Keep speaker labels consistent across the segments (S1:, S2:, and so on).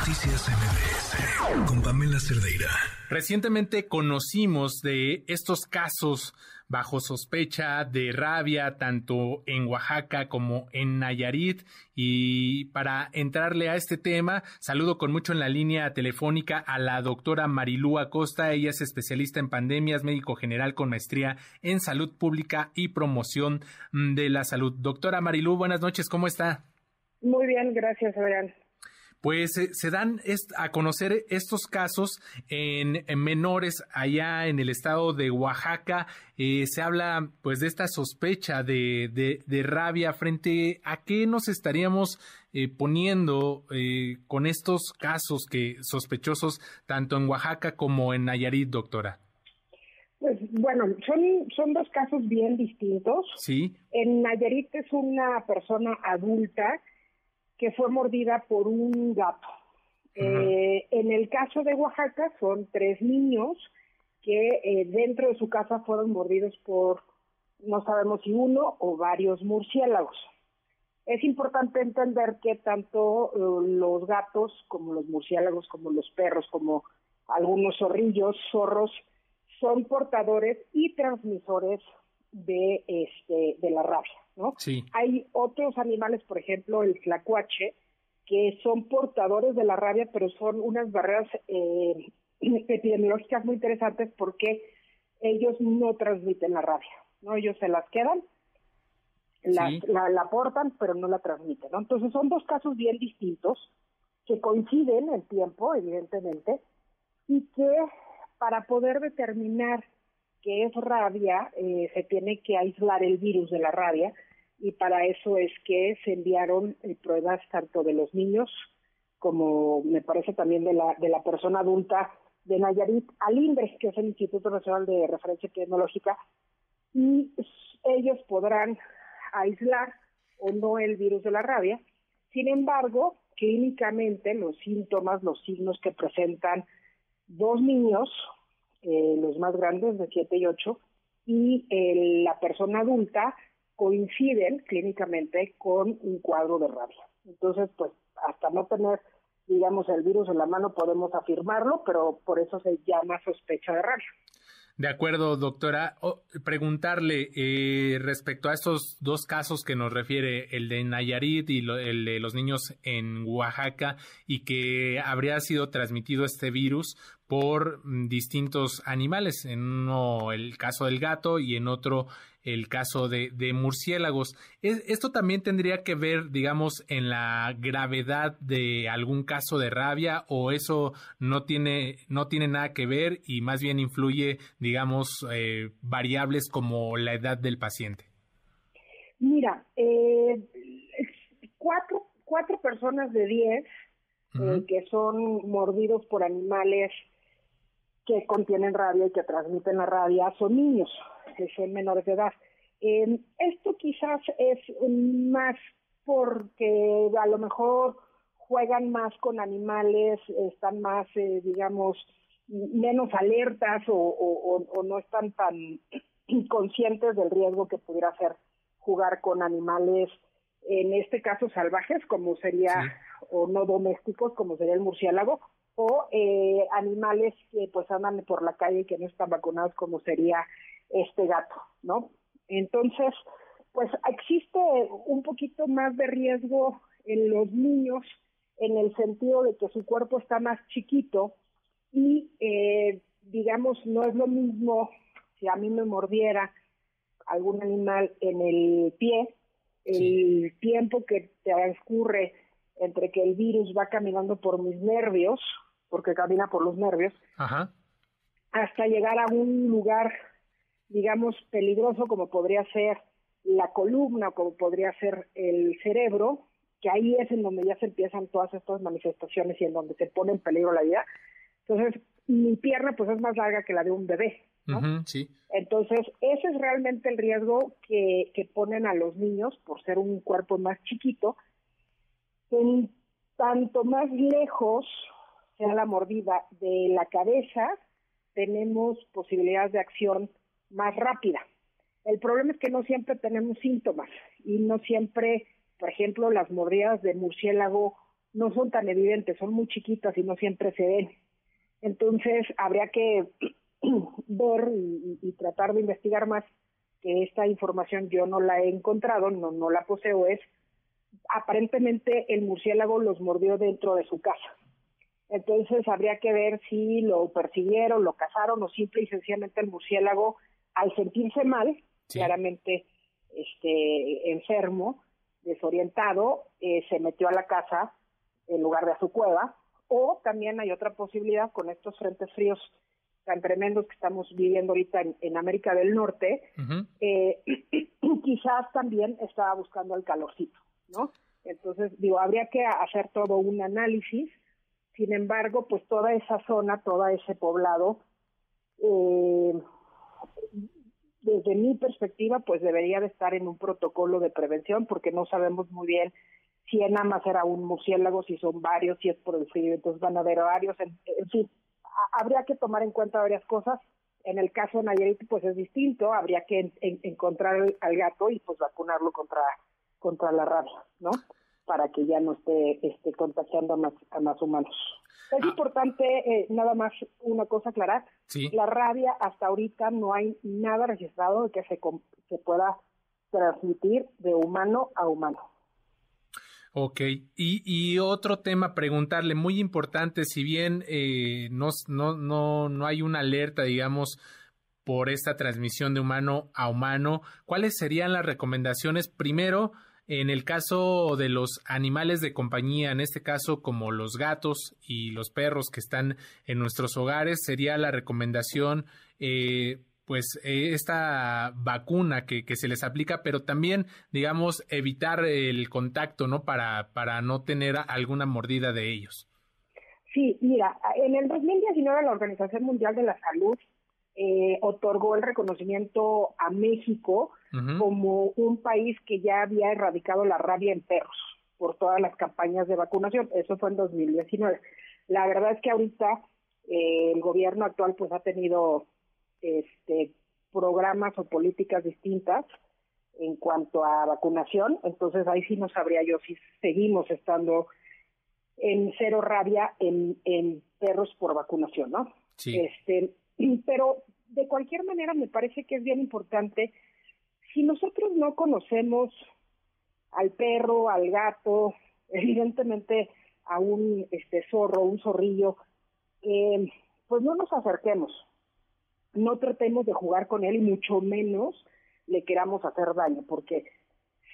S1: Noticias MBS con Pamela Cerdeira.
S2: Recientemente conocimos de estos casos bajo sospecha de rabia tanto en Oaxaca como en Nayarit. Y para entrarle a este tema, saludo con mucho en la línea telefónica a la doctora Marilú Acosta. Ella es especialista en pandemias, médico general con maestría en salud pública y promoción de la salud. Doctora Marilú, buenas noches, ¿cómo está?
S3: Muy bien, gracias, Adrián
S2: pues eh, se dan a conocer estos casos en, menores allá en el estado de Oaxaca. Eh, se habla pues de esta sospecha de, de, rabia frente a qué nos estaríamos eh, poniendo con estos casos que sospechosos tanto en Oaxaca como en Nayarit, doctora.
S3: Pues bueno, son, son dos casos bien distintos.
S2: Sí.
S3: En Nayarit es una persona adulta que fue mordida por un gato. Eh, en el caso de Oaxaca son tres niños que eh, dentro de su casa fueron mordidos por, no sabemos si uno o varios murciélagos. Es importante entender que tanto eh, los gatos como los murciélagos, como los perros, como algunos zorrillos, zorros, son portadores y transmisores de, este, de la rabia. Hay otros animales, por ejemplo, el flacuache, que son portadores de la rabia, pero son unas barreras eh, epidemiológicas muy interesantes porque ellos no transmiten la rabia, ¿no? Ellos se las quedan, la, la, portan, pero no la transmiten, Entonces son dos casos bien distintos que coinciden en tiempo, evidentemente, y que para poder determinar qué es rabia, eh, se tiene que aislar el virus de la rabia, y para eso es que se enviaron eh, pruebas tanto de los niños como me parece también de la, de la persona adulta de Nayarit al INDRE, que es el Instituto Nacional de Referencia Tecnológica, y ellos podrán aislar o no el virus de la rabia. Sin embargo, clínicamente los síntomas, los signos que presentan dos niños, eh, los más grandes de 7 y 8, y la persona adulta, coinciden clínicamente con un cuadro de rabia. Entonces, pues hasta no tener, digamos, el virus en la mano podemos afirmarlo, pero por eso se llama sospecha de rabia.
S2: De acuerdo, doctora. preguntarle eh, respecto a estos dos casos que nos refiere, el de Nayarit y el de los niños en Oaxaca, y que habría sido transmitido este virus por mm, distintos animales, en uno el caso del gato y en otro el caso de, de murciélagos. ¿Esto también tendría que ver, digamos, en la gravedad de algún caso de rabia o eso no tiene, no tiene nada que ver y más bien influye, digamos, eh, variables como la edad del paciente?
S3: Mira, eh, cuatro, cuatro personas de diez eh, que son mordidos por animales que contienen rabia y que transmiten la rabia son niños, que son menores de edad. Eh, esto quizás es más porque a lo mejor juegan más con animales, están más, eh, digamos, menos alertas o, no están tan conscientes del riesgo que pudiera ser jugar con animales, en este caso salvajes, como sería, o no domésticos, como sería el murciélago, o eh, animales que pues andan por la calle y que no están vacunados como sería este gato, ¿no? Entonces, pues existe un poquito más de riesgo en los niños en el sentido de que su cuerpo está más chiquito y eh, digamos no es lo mismo si a mí me mordiera algún animal en el pie, el tiempo que transcurre entre que el virus va caminando por mis nervios, porque camina por los nervios, hasta llegar a un lugar, digamos, peligroso como podría ser la columna, como podría ser el cerebro, que ahí es en donde ya se empiezan todas estas manifestaciones y en donde se pone en peligro la vida. Entonces, mi pierna pues es más larga que la de un bebé.
S2: sí.
S3: Entonces, ese es realmente el riesgo que, que ponen a los niños por ser un cuerpo más chiquito en tanto más lejos sea la mordida de la cabeza, tenemos posibilidades de acción más rápida. El problema es que no siempre tenemos síntomas y no siempre, por ejemplo, las mordidas de murciélago no son tan evidentes, son muy chiquitas y no siempre se ven. Entonces, habría que ver y, tratar de investigar más que esta información yo no la he encontrado, no, no la poseo, es aparentemente el murciélago los mordió dentro de su casa. Entonces habría que ver si lo persiguieron, lo cazaron o simple y sencillamente el murciélago, al sentirse mal, claramente este, enfermo, desorientado, eh, se metió a la casa en lugar de a su cueva. O también hay otra posibilidad con estos frentes fríos tan tremendos que estamos viviendo ahorita en, América del Norte, eh, quizás también estaba buscando el calorcito, ¿no? Entonces, digo, habría que hacer todo un análisis. Sin embargo, pues toda esa zona, todo ese poblado, eh, desde mi perspectiva, pues debería de estar en un protocolo de prevención porque no sabemos muy bien si nada más era un murciélago, si son varios, si es por el frío, entonces van a haber varios, en, fin, habría que tomar en cuenta varias cosas. En el caso de Nayarit, pues es distinto, habría que encontrar al gato y pues vacunarlo contra, contra la rabia, ¿no? Para que ya no esté, esté contagiando a más, a más humanos. Es ah. importante, eh, nada más una cosa aclarar, la rabia hasta ahorita no hay nada registrado de que se, se pueda transmitir de humano a humano.
S2: Ok, y, y, otro tema, preguntarle, muy importante, si bien eh, no, no, no, no hay una alerta, digamos, por esta transmisión de humano a humano, ¿cuáles serían las recomendaciones? Primero, en el caso de los animales de compañía, en este caso como los gatos y los perros que están en nuestros hogares, sería la recomendación eh, pues eh, esta vacuna que, que, se les aplica, pero también, digamos, evitar el contacto, ¿no? Para, para no tener alguna mordida de ellos.
S3: Sí, mira, en el 2019 la Organización Mundial de la Salud eh, otorgó el reconocimiento a México como un país que ya había erradicado la rabia en perros por todas las campañas de vacunación. Eso fue en 2019. La verdad es que ahorita eh, el gobierno actual pues ha tenido este, programas o políticas distintas en cuanto a vacunación, entonces ahí sí no sabría yo si seguimos estando en cero rabia en, en perros por vacunación, ¿no?
S2: Sí.
S3: Este, pero de cualquier manera me parece que es bien importante, si nosotros no conocemos al perro, al gato, evidentemente a un este zorro, un zorrillo, eh, pues no nos acerquemos, no tratemos de jugar con él y mucho menos le queramos hacer daño, porque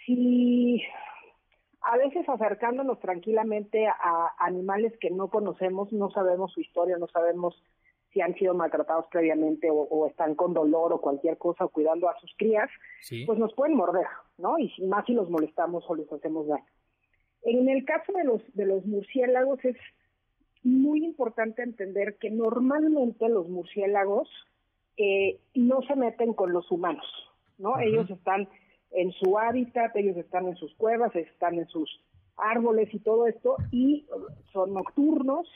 S3: si a veces acercándonos tranquilamente a animales que no conocemos, no sabemos su historia, no sabemos si han sido maltratados previamente o, están con dolor o cualquier cosa o cuidando a sus crías, pues nos pueden morder, ¿no? Y más si los molestamos o les hacemos daño. En el caso de los, de los murciélagos es muy importante entender que normalmente los murciélagos eh, no se meten con los humanos, ¿no? Ellos están en su hábitat, ellos están en sus cuevas, están en sus árboles y todo esto, y son nocturnos,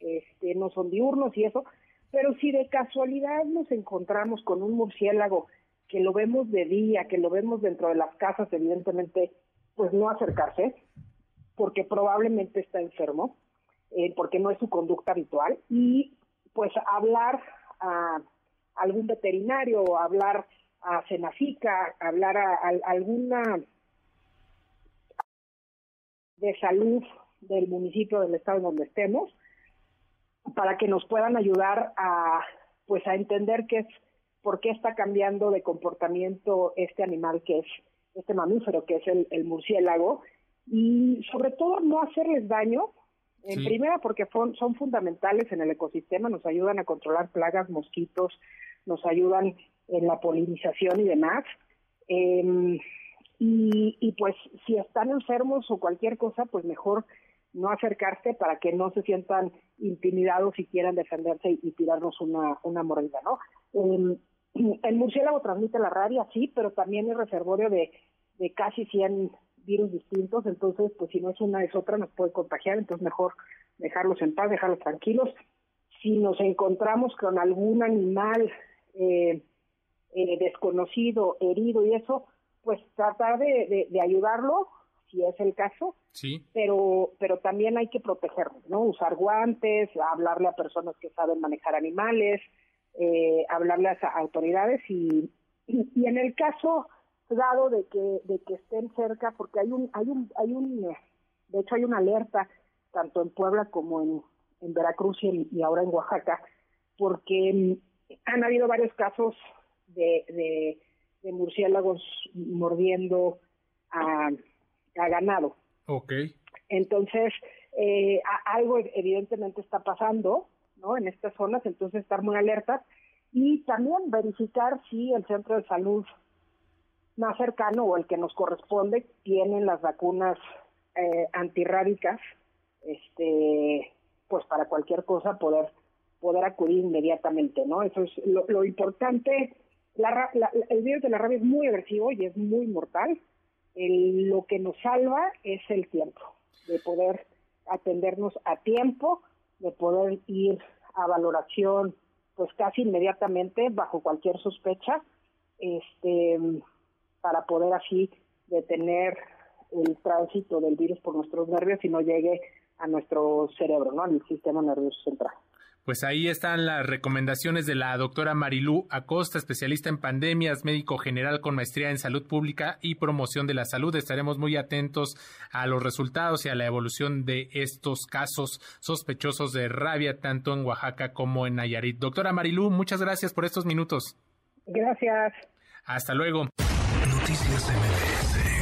S3: este, no son diurnos y eso, pero si de casualidad nos encontramos con un murciélago que lo vemos de día, que lo vemos dentro de las casas, evidentemente, pues no acercarse, porque probablemente está enfermo, eh, porque no es su conducta habitual, y pues hablar a algún veterinario, hablar a Senafica, hablar a, alguna de salud del municipio del estado en donde estemos para que nos puedan ayudar a pues a entender qué es por qué está cambiando de comportamiento este animal que es este mamífero que es el, murciélago y sobre todo no hacerles daño en primera porque son fundamentales en el ecosistema nos ayudan a controlar plagas mosquitos nos ayudan en la polinización y demás. Em, y, pues si están enfermos o cualquier cosa, pues mejor no acercarse para que no se sientan intimidados y quieran defenderse y, tirarnos una, una mordida, ¿no? Em, el murciélago transmite la rabia, sí, pero también es reservorio de, de casi 100 virus distintos, entonces, pues si no es una es otra, nos puede contagiar, entonces mejor dejarlos en paz, dejarlos tranquilos. Si nos encontramos con algún animal eh, eh, desconocido, herido y eso, pues tratar de, ayudarlo si es el caso.
S2: Sí.
S3: Pero, pero también hay que protegernos, ¿no? Usar guantes, hablarle a personas que saben manejar animales, eh, hablarle a autoridades y, y, en el caso dado de que, de que estén cerca, porque hay un, hay un, hay un, de hecho hay una alerta tanto en Puebla como en, en Veracruz y, ahora en Oaxaca, porque han habido varios casos de, de, de murciélagos mordiendo a, a ganado.
S2: Ok.
S3: Entonces, eh, algo evidentemente está pasando, ¿no? En estas zonas, entonces estar muy alertas y también verificar si el centro de salud más cercano o el que nos corresponde tienen las vacunas eh, antirrábicas, este, pues para cualquier cosa poder poder acudir inmediatamente, ¿no? Eso es lo, importante. La, el virus de la rabia es muy agresivo y es muy mortal. Lo que nos salva es el tiempo, de poder atendernos a tiempo, de poder ir a valoración pues casi inmediatamente bajo cualquier sospecha este para poder así detener el tránsito del virus por nuestros nervios y no llegue a nuestro cerebro, ¿no? Al sistema nervioso central.
S2: Pues ahí están las recomendaciones de la doctora Marilú Acosta, especialista en pandemias, médico general con maestría en salud pública y promoción de la salud. Estaremos muy atentos a los resultados y a la evolución de estos casos sospechosos de rabia, tanto en Oaxaca como en Nayarit. Doctora Marilú, muchas gracias por estos minutos.
S3: Gracias.
S2: Hasta luego.
S1: Noticias MBS